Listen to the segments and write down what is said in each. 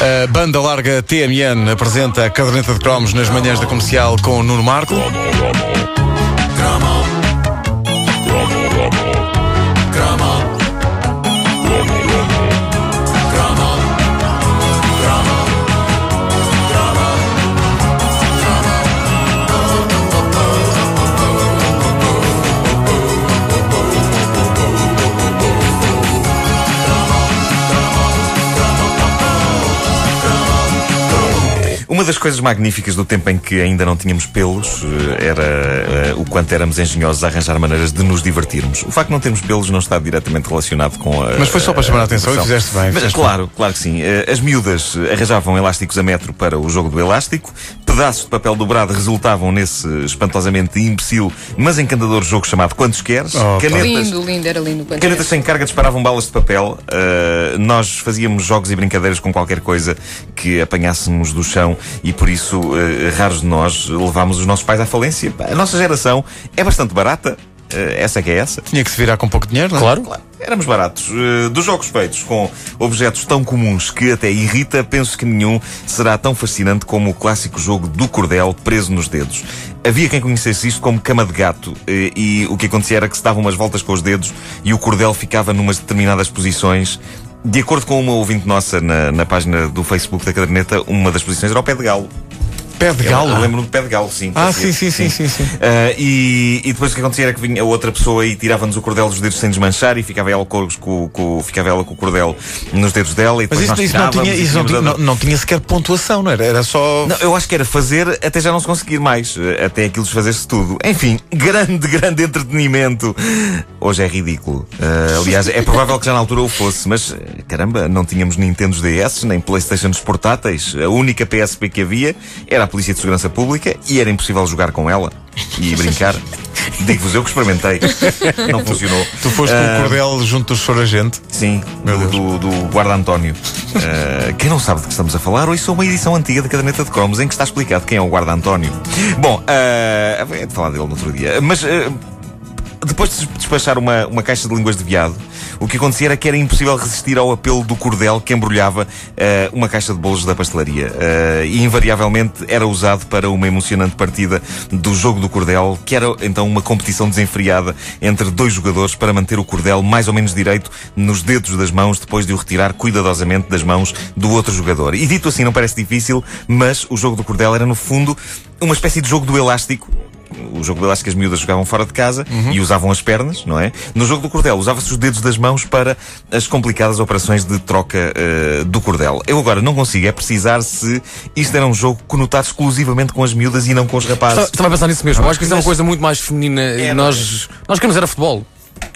A banda larga TMN apresenta a caderneta de cromos nas manhãs da comercial com o Nuno Marco. Das coisas magníficas do tempo em que ainda não tínhamos pelos eh, era eh, o quanto éramos engenhosos a arranjar maneiras de nos divertirmos. O facto de não termos pelos não está diretamente relacionado com a. Mas foi só para chamar a atenção e fizeste bem. Mas, fizeste claro, claro que sim. Eh, As miúdas arranjavam elásticos a metro para o jogo do elástico, pedaços de papel dobrado resultavam nesse espantosamente imbecil, mas encantador jogo chamado Quantos Queres. Oh, pá. Lindo, lindo, era lindo. Canetas sem carga disparavam balas de papel. Uh, nós fazíamos jogos e brincadeiras com qualquer coisa que apanhássemos do chão e por isso uh, raros de nós levámos os nossos pais à falência. A nossa geração é bastante barata. uh, essa é que é essa. Tinha que se virar com pouco dinheiro, não é? Claro. Claro, éramos baratos. Uh, dos jogos feitos com objetos tão comuns que até irrita, penso que nenhum será tão fascinante como o clássico jogo do cordel preso nos dedos. Havia quem conhecesse isto como cama de gato eh, e o que acontecia era que se davam umas voltas com os dedos e o cordel ficava numas determinadas posições. De acordo com uma ouvinte nossa na, na página do Facebook da caderneta, uma das posições era o pé de galo. Pé de galo. Eu lembro-me do pé de galo, sim. Ah, sim, sim, sim, sim, sim. Ah, e, depois o que acontecia era que vinha a outra pessoa e tirava-nos o cordel dos dedos sem desmanchar e ficava ela com, com, ficava ela com o cordel nos dedos dela e Mas depois nós isso não tinha, isso não, tinha, sequer pontuação, não era? Era só. Não, eu acho que era fazer até já não se conseguir mais, eh, até aquilo desfazer-se tudo. Enfim, grande, grande entretenimento. Hoje é ridículo. Eh, aliás, é provável que já na altura o fosse, mas eh, caramba, não tínhamos Nintendos DS, nem Playstations portáteis. A única PSP que havia era Polícia de Segurança Pública e era impossível jogar com ela e brincar. Digo-vos eu que experimentei. Não funcionou. Tu foste com Ah, o cordel junto dos Soragente. Sim, do, do, Guarda António. Uh, quem não sabe de que estamos a falar, ouça uma edição antiga da Caderneta de Cromos em que está explicado quem é o Guarda António. Bom, uh, é de falar dele no outro dia. Mas. uh, depois de despachar uma, uma caixa de línguas de viado, o que acontecia era que era impossível resistir ao apelo do cordel que embrulhava uh, uma caixa de bolos da pastelaria. Uh, e invariavelmente era usado para uma emocionante partida do jogo do cordel, que era então uma competição desenfreada entre dois jogadores para manter o cordel mais ou menos direito nos dedos das mãos depois de o retirar cuidadosamente das mãos do outro jogador. E dito assim, não parece difícil, mas o jogo do cordel era no fundo uma espécie de jogo do elástico o jogo do elástico as miúdas jogavam fora de casa e usavam as pernas, não é? No jogo do cordel usava-se os dedos das mãos para as complicadas operações de troca eh, do cordel. Eu agora não consigo é precisar se isto era um jogo conotado exclusivamente com as miúdas e não com os rapazes. Estava estava a pensar nisso mesmo. Eu acho que isso é uma coisa muito mais feminina. É, nós, nós queremos era futebol.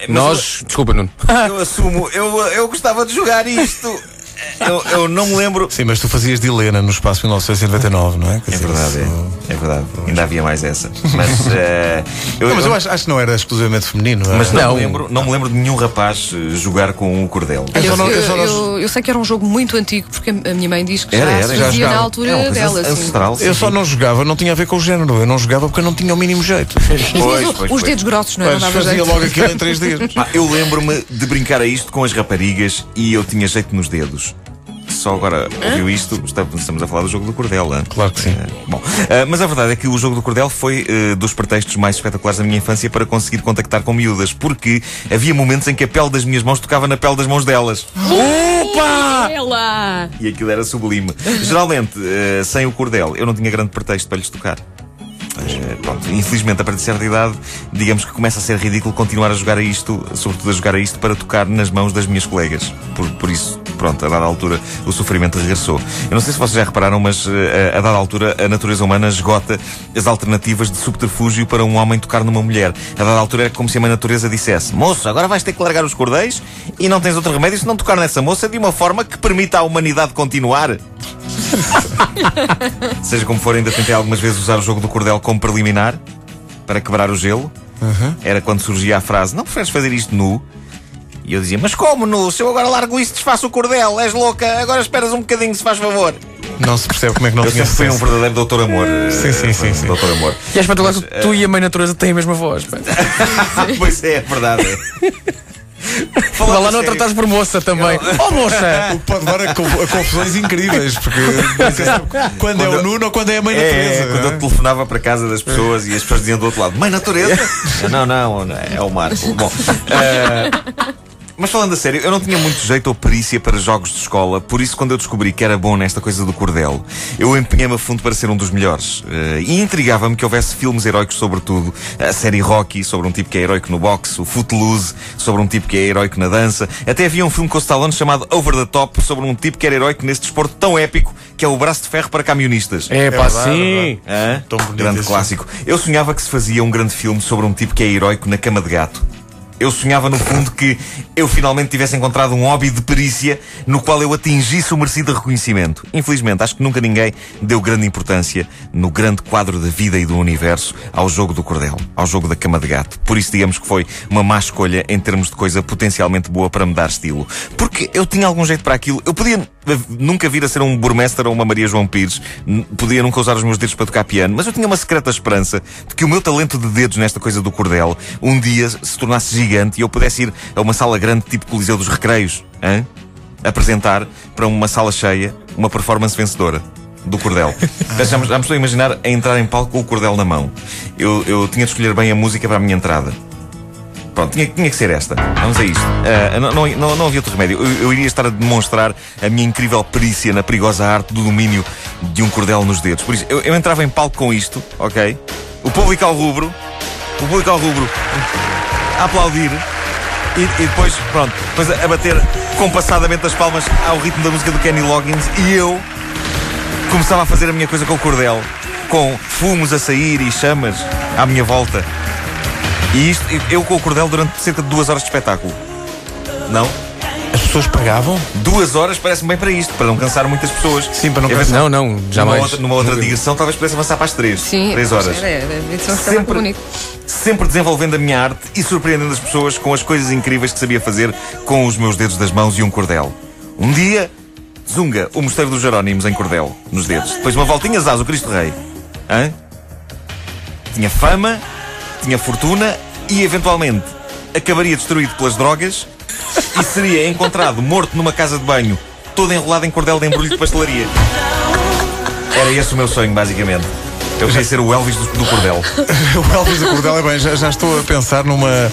Mas Nós. Desculpa, Nuno. Eu assumo, eu, eu gostava de jogar isto. Eu, eu não me lembro. Sim, mas tu fazias de Helena no espaço 1999, não é? Quer É dizer, verdade, isso- é, é verdade. Ainda havia mais essa. Mas, eh, eu, Não, mas eu eu- acho, acho que não era exclusivamente feminino. era? mas não, Não. Me lembro, não me lembro de nenhum rapaz eh, jogar com o cordel. Eu Eu, só não- eu eu- eu- eu sei que era um jogo muito antigo, porque a minha mãe diz que Era, já era, se já fazia na altura É dela. assim. ancestral. Eu sim, só sim. não jogava, não tinha a ver com o género. Eu não jogava porque eu não tinha o mínimo jeito. Pois, os- pois, os pois. dedos grossos, não é? Dava fazia jeito. logo aquilo em três dias. Pá, eu lembro-me de brincar a isto com as raparigas e eu tinha jeito nos dedos. Só agora ouviu isto, estamos a falar do jogo do cordel. Claro que sim. Eh, bom, eh, mas a verdade é que o jogo do cordel foi eh, dos pretextos mais espetaculares da minha infância para conseguir contactar com miúdas, porque havia momentos em que a pele das minhas mãos tocava na pele das mãos delas. Opa! Ela! E aquilo era sublime. Geralmente, sem o cordel, eu não tinha grande pretexto para lhes tocar. Eh, pronto, infelizmente, a partir de certa idade, digamos que começa a ser ridículo continuar a jogar a isto, sobretudo a jogar a isto para tocar nas mãos das minhas colegas. Por, por isso, pronto, a dada altura o sofrimento regressou. Eu não sei se vocês já repararam, mas eh, a dada altura a natureza humana esgota as alternativas de subterfúgio para um homem tocar numa mulher. A dada altura é como se a mãe natureza dissesse: Moço, agora vais ter que largar os cordéis e não tens outro remédio se não tocar nessa moça de uma forma que permita à humanidade continuar. Seja como for, ainda tentei algumas vezes usar o jogo do cordel como preliminar para quebrar o gelo. Era quando surgia a frase: Não preferes fazer isto nu? E eu dizia: Mas como nu? Se eu agora largo isso, desfaço o cordel, és louca, agora esperas um bocadinho, se faz favor. Não se percebe como é que não Eu tinha sempre fui um sucesso. verdadeiro doutor amor. Sim, sim, sim, sim. Doutor amor. E é espetacular que tu e a mãe natureza têm a mesma voz. pá. pois é, é verdade. Vá Falando lá não sério, tratares por moça também. Oh, moça! O que pode levar a, conf- a confusões incríveis, porque sabe quando é o Nuno ou quando é a mãe É, natureza. quando não é? eu telefonava para casa das pessoas e as pessoas diziam do outro lado: Mãe Natureza? não, não, não, é o Marco. Bom, eh, mas falando a sério, eu não tinha muito jeito ou perícia para jogos de escola, por isso, quando eu descobri que era bom nesta coisa do cordel, eu empenhei-me a fundo para ser um dos melhores. Eh, e intrigava-me que houvesse filmes heróicos sobre tudo. A série Rocky, sobre um tipo que é heróico no boxe, o Footloose, sobre um tipo que é heróico na dança. Até havia um filme com o Stallone chamado Over the Top, sobre um tipo que era heróico nesse desporto tão épico que é o braço de ferro para camionistas. É pá, é sim. Bonito grande clássico. Eu sonhava que se fazia um grande filme sobre um tipo que é heróico na cama de gato. Eu sonhava, no fundo, que eu finalmente tivesse encontrado um hobby de perícia no qual eu atingisse o merecido reconhecimento. Infelizmente, acho que nunca ninguém deu grande importância no grande quadro da vida e do universo ao jogo do cordel, ao jogo da cama de gato. Por isso, digamos que foi uma má escolha em termos de coisa potencialmente boa para me dar estilo. Porque eu tinha algum jeito para aquilo. Eu podia nunca vir a ser um burmester ou uma Maria João Pires, podia nunca usar os meus dedos para tocar piano, mas eu tinha uma secreta esperança de que o meu talento de dedos nesta coisa do cordel um dia se tornasse gigante e eu pudesse ir a uma sala grande tipo Coliseu dos Recreios, hã? apresentar para uma sala cheia uma performance vencedora. Do cordel. Já, já me já me estou a imaginar a entrar em palco com o cordel na mão. Eu, eu tinha de escolher bem a música para a minha entrada. Pronto, tinha, tinha que ser esta. Vamos a isto. Ah, não, não, não, havia outro remédio. Eu, eu iria estar a demonstrar a minha incrível perícia na perigosa arte do domínio de um cordel nos dedos. Por isso, eu, eu entrava em palco com isto, ok? O público ao rubro, o público ao rubro, a aplaudir. E, e depois, pronto, depois a bater compassadamente as palmas ao ritmo da música do Kenny Loggins e eu começava a fazer a minha coisa com o cordel, com fumos a sair e chamas à minha volta. E isto, eu com o cordel durante cerca de duas horas de espetáculo. Não? As pessoas pagavam? Duas horas parece-me bem para isto, para não cansar muitas pessoas. Sim, para não cansar. Não, não, Numa jamais. outra, numa outra digressão, talvez pudesse avançar para as três. Sim, três horas. Era, era, era, isso é um Sempre- sempre... bonito. Sempre desenvolvendo a minha arte e surpreendendo as pessoas com as coisas incríveis que sabia fazer com os meus dedos das mãos e um cordel. Um dia, Zunga, o mosteiro dos Jerónimos em cordel, nos dedos. Depois uma voltinha, Zaz, o Cristo Rei. Hã? Tinha fama, tinha fortuna e, eventualmente, acabaria destruído pelas drogas e seria encontrado morto numa casa de banho, todo enrolado em cordel de embrulho de pastelaria. Era esse o meu sonho, basicamente. Eu queria ser o Elvis do, do cordel. O Elvis da Cordel é bem, já, já estou a pensar numa,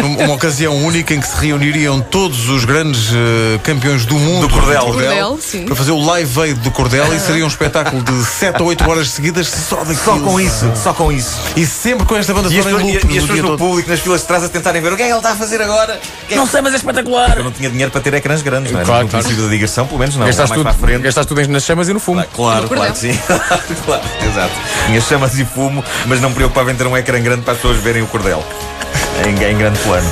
numa uma ocasião única em que se reuniriam todos os grandes eh, campeões do mundo Do cordel. de Cordel, sim. para fazer o live aid do Cordel e seria um espetáculo de 7 ou 8 horas seguidas só daquilo. Só com isso, só com isso. E sempre com esta banda sonora em loop e- e as pessoas do público nas filas de trás a tentarem ver o que é que ele está a fazer agora. Que é Não sei, mas é espetacular. Eu não tinha dinheiro para ter ecrãs grandes, não é? Claro, no claro. princípio da digressão, pelo menos não. Gastaste mais tudo, gastaste tudo nas chamas e no fumo. Claro, claro cordel. que sim. claro, exato. Tinha chamas e fumo, mas não me preocupava em ter um ecrã grande para as pessoas verem o cordel. Em, em grande plano.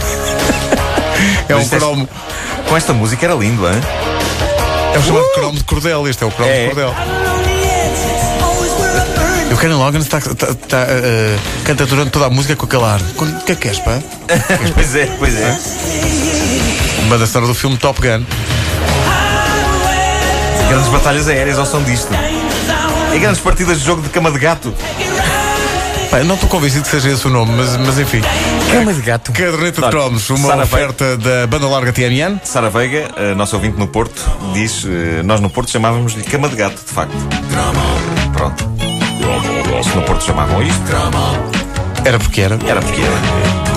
É um é- cromo. Com esta música era lindo, hein? É o chamado cromo de Cordel. Este é o cromo É. de Cordel. O Kenny Loggins está, está, está, eh, canta durante toda a música com aquele ar. O que é que és, pá? pois é, pois é. Banda sonora do filme Top Gun. Grandes batalhas aéreas ao som disto. E grandes partidas de jogo de cama de gato. Pá, não estou convencido que seja esse o nome, mas, mas enfim. Cama de gato. Caderneta de Cromos, uma Sara oferta da banda larga TMN. Sara Veiga, a nossa ouvinte no Porto, diz: eh, Nós no Porto chamávamos-lhe cama de gato, de facto. Pronto. Se no Porto chamavam isto, Era porque era. era porque era.